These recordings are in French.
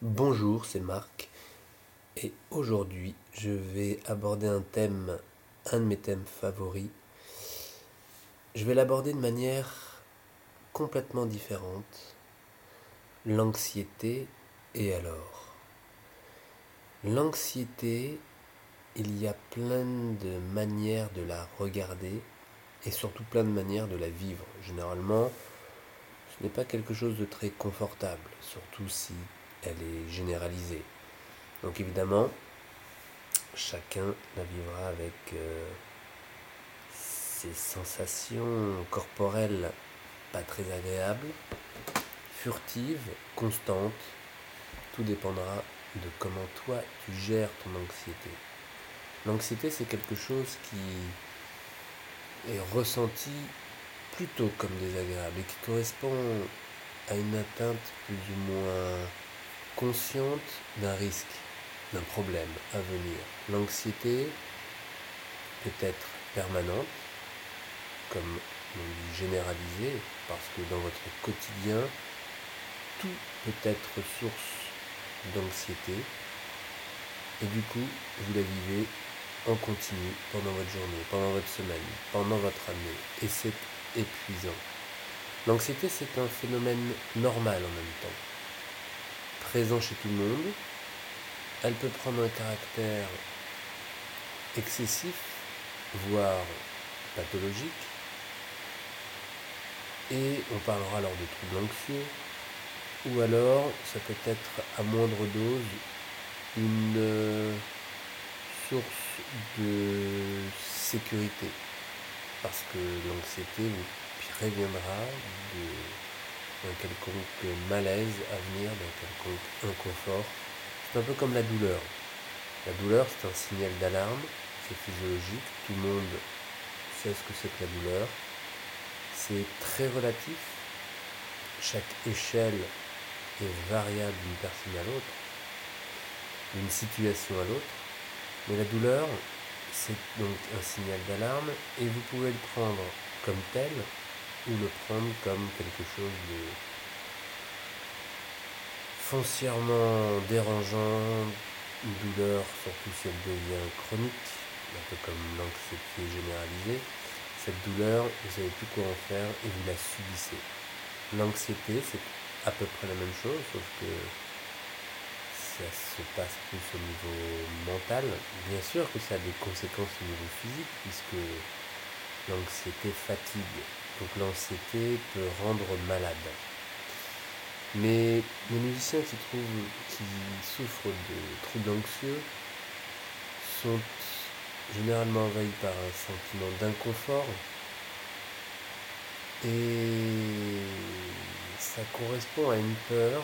Bonjour, c'est Marc et aujourd'hui je vais aborder un thème, un de mes thèmes favoris. Je vais l'aborder de manière complètement différente. L'anxiété et alors L'anxiété, il y a plein de manières de la regarder et surtout plein de manières de la vivre. Généralement, ce n'est pas quelque chose de très confortable, surtout si elle est généralisée. Donc évidemment, chacun la vivra avec euh, ses sensations corporelles pas très agréables, furtives, constantes. Tout dépendra de comment toi tu gères ton anxiété. L'anxiété, c'est quelque chose qui est ressenti plutôt comme désagréable et qui correspond à une atteinte plus ou moins consciente d'un risque, d'un problème à venir. L'anxiété peut être permanente, comme on dit généralisée, parce que dans votre quotidien, tout peut être source d'anxiété. Et du coup, vous la vivez en continu pendant votre journée, pendant votre semaine, pendant votre année. Et c'est épuisant. L'anxiété, c'est un phénomène normal en même temps présent chez tout le monde. Elle peut prendre un caractère excessif, voire pathologique. Et on parlera alors de troubles anxieux. Ou alors, ça peut être à moindre dose une euh, source de sécurité. Parce que l'anxiété vous préviendra de d'un quelconque malaise à venir, d'un quelconque inconfort. C'est un peu comme la douleur. La douleur, c'est un signal d'alarme, c'est physiologique, tout le monde sait ce que c'est que la douleur. C'est très relatif, chaque échelle est variable d'une personne à l'autre, d'une situation à l'autre, mais la douleur, c'est donc un signal d'alarme et vous pouvez le prendre comme tel ou le prendre comme quelque chose de foncièrement dérangeant, une douleur, surtout si elle devient chronique, un peu comme l'anxiété généralisée. Cette douleur, vous savez plus quoi en faire et vous la subissez. L'anxiété, c'est à peu près la même chose, sauf que ça se passe plus au niveau mental. Bien sûr que ça a des conséquences au niveau physique, puisque l'anxiété fatigue donc l'anxiété peut rendre malade. Mais les musiciens qui, trouvent, qui souffrent de troubles anxieux sont généralement envahis par un sentiment d'inconfort et ça correspond à une peur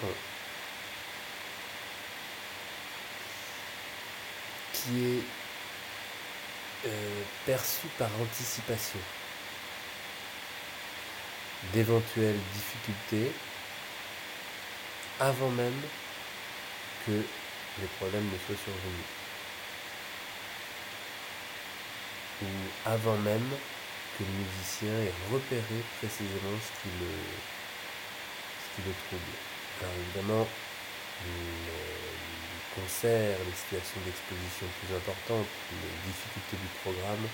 qui est euh, perçue par anticipation d'éventuelles difficultés avant même que les problèmes ne soient survenus. Ou avant même que le musicien ait repéré précisément ce qui le, trouble. Alors évidemment, les concerts, les situations d'exposition plus importantes, les difficultés du programme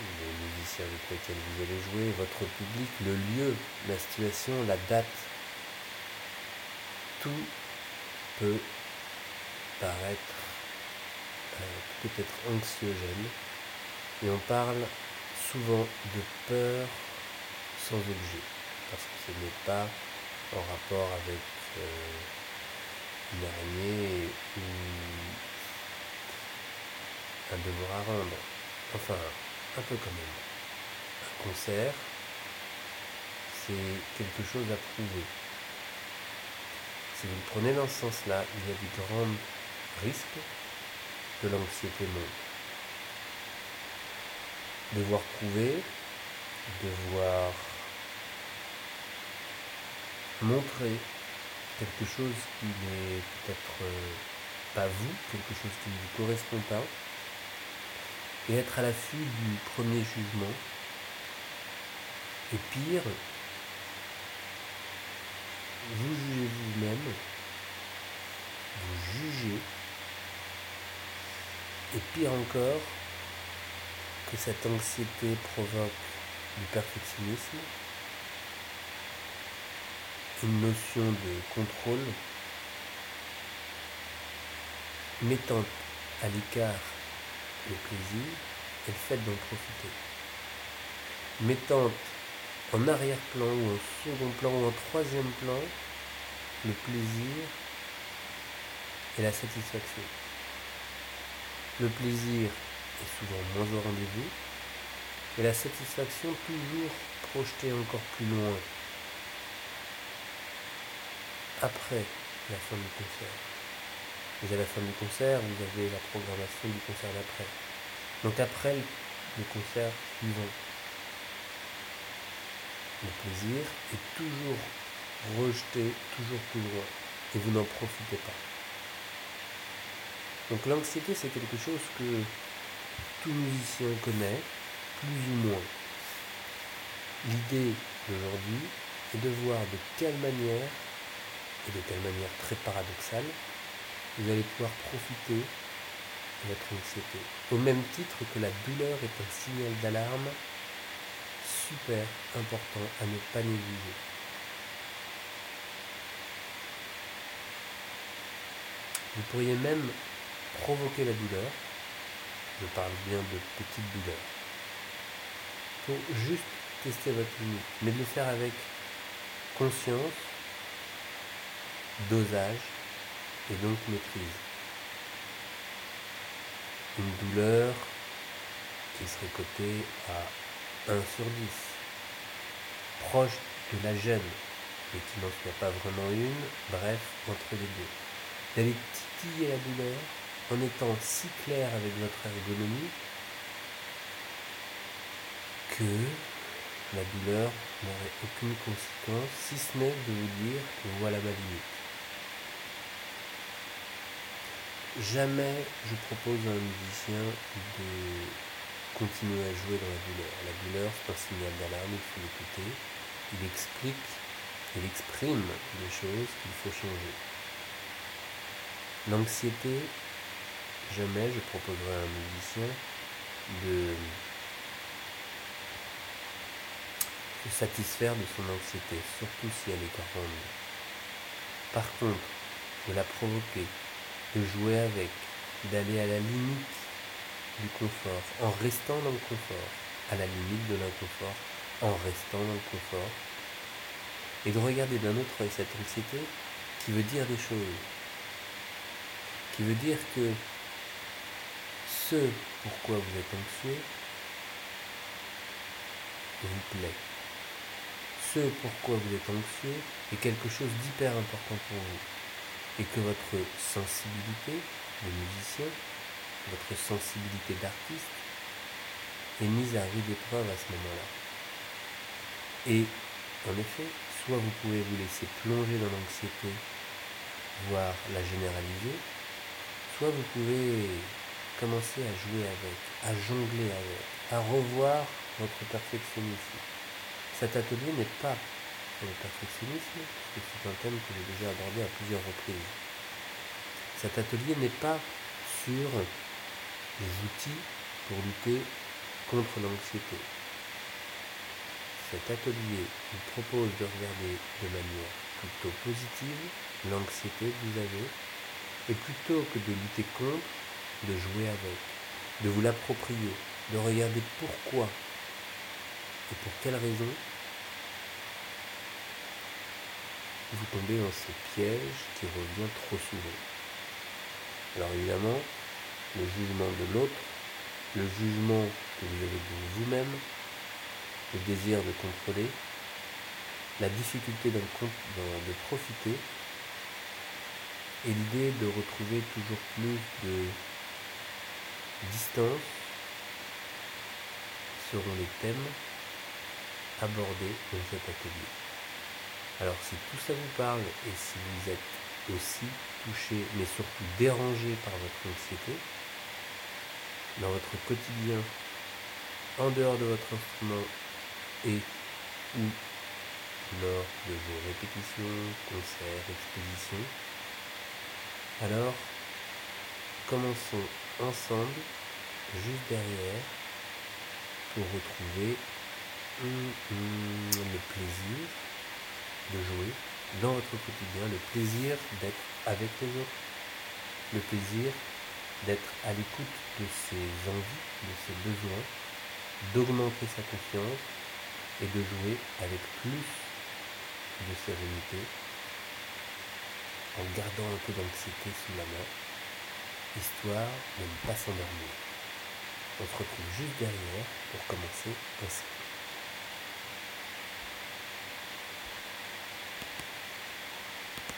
les musiciens avec lesquels vous allez jouer, votre public, le lieu, la situation, la date. Tout peut paraître, euh, peut être anxiogène. Et on parle souvent de peur sans objet, parce que ce n'est pas en rapport avec euh, une araignée ou un devoir à rendre. Enfin, un peu quand même. Un concert, c'est quelque chose à prouver. Si vous le prenez dans ce sens-là, il y a des grands risques que l'anxiété monte. Devoir prouver, devoir montrer quelque chose qui n'est peut-être pas vous, quelque chose qui ne vous correspond pas, et être à l'affût du premier jugement. Et pire, vous jugez vous-même vous jugez, et pire encore, que cette anxiété provoque du perfectionnisme, une notion de contrôle, mettant à l'écart le plaisir et le fait d'en profiter. Mettant en arrière-plan ou en second plan ou en troisième plan le plaisir et la satisfaction. Le plaisir est souvent moins au rendez-vous et la satisfaction toujours projetée encore plus loin après la fin du concert. Vous à la fin du concert, vous avez la programmation du concert d'après. Donc après le concert suivant, le plaisir est toujours rejeté, toujours plus loin, et vous n'en profitez pas. Donc l'anxiété, c'est quelque chose que tout musicien connaît, plus ou moins. L'idée d'aujourd'hui est de voir de quelle manière, et de quelle manière très paradoxale, vous allez pouvoir profiter de votre anxiété. Au même titre que la douleur est un signal d'alarme super important à ne pas négliger. Vous pourriez même provoquer la douleur, je parle bien de petite douleur, pour juste tester votre limite, mais de le faire avec conscience, dosage et donc maîtrise. Une douleur qui serait cotée à 1 sur 10, proche de la gêne, mais qui n'en soit pas vraiment une, bref, entre les deux. D'aller titiller la douleur en étant si clair avec votre ergonomie que la douleur n'aurait aucune conséquence, si ce n'est de vous dire que voilà ma limite. Jamais je propose à un musicien de continuer à jouer dans la douleur. La douleur, c'est un signal d'alarme, il faut l'écouter. Il explique, il exprime des choses qu'il faut changer. L'anxiété, jamais je proposerai à un musicien de se satisfaire de son anxiété, surtout si elle est grande. Par contre, de la provoquer, de jouer avec, d'aller à la limite du confort, en restant dans le confort, à la limite de l'inconfort, en restant dans le confort, et de regarder d'un autre œil cette anxiété qui veut dire des choses, qui veut dire que ce pourquoi vous êtes anxieux vous plaît. Ce pourquoi vous êtes anxieux est quelque chose d'hyper important pour vous et que votre sensibilité de musicien, votre sensibilité d'artiste est mise à rude épreuve à ce moment-là. Et en effet, soit vous pouvez vous laisser plonger dans l'anxiété, voire la généraliser, soit vous pouvez commencer à jouer avec, à jongler avec, à revoir votre perfectionnisme. Cet atelier n'est pas le perfectionnisme, un thème que j'ai déjà abordé à plusieurs reprises. Cet atelier n'est pas sur les outils pour lutter contre l'anxiété. Cet atelier vous propose de regarder de manière plutôt positive l'anxiété que vous avez, et plutôt que de lutter contre, de jouer avec, de vous l'approprier, de regarder pourquoi et pour quelles raisons vous tombez dans ce piège qui revient trop souvent. Alors évidemment, le jugement de l'autre, le jugement que vous avez de vous-même, le désir de contrôler, la difficulté de profiter et l'idée de retrouver toujours plus de distance seront les thèmes abordés dans cet atelier. Alors si tout ça vous parle et si vous êtes aussi touché, mais surtout dérangé par votre anxiété, dans votre quotidien, en dehors de votre instrument et ou lors de vos répétitions, concerts, expositions, Alors, commençons ensemble, juste derrière, pour retrouver hum, hum, le plaisir de jouer dans votre quotidien, le plaisir d'être avec les autres, le plaisir d'être à l'écoute de ses envies, de ses besoins, d'augmenter sa confiance et de jouer avec plus de sérénité en gardant un peu d'anxiété sous la main, histoire de ne pas s'endormir. On se retrouve juste derrière pour commencer ainsi.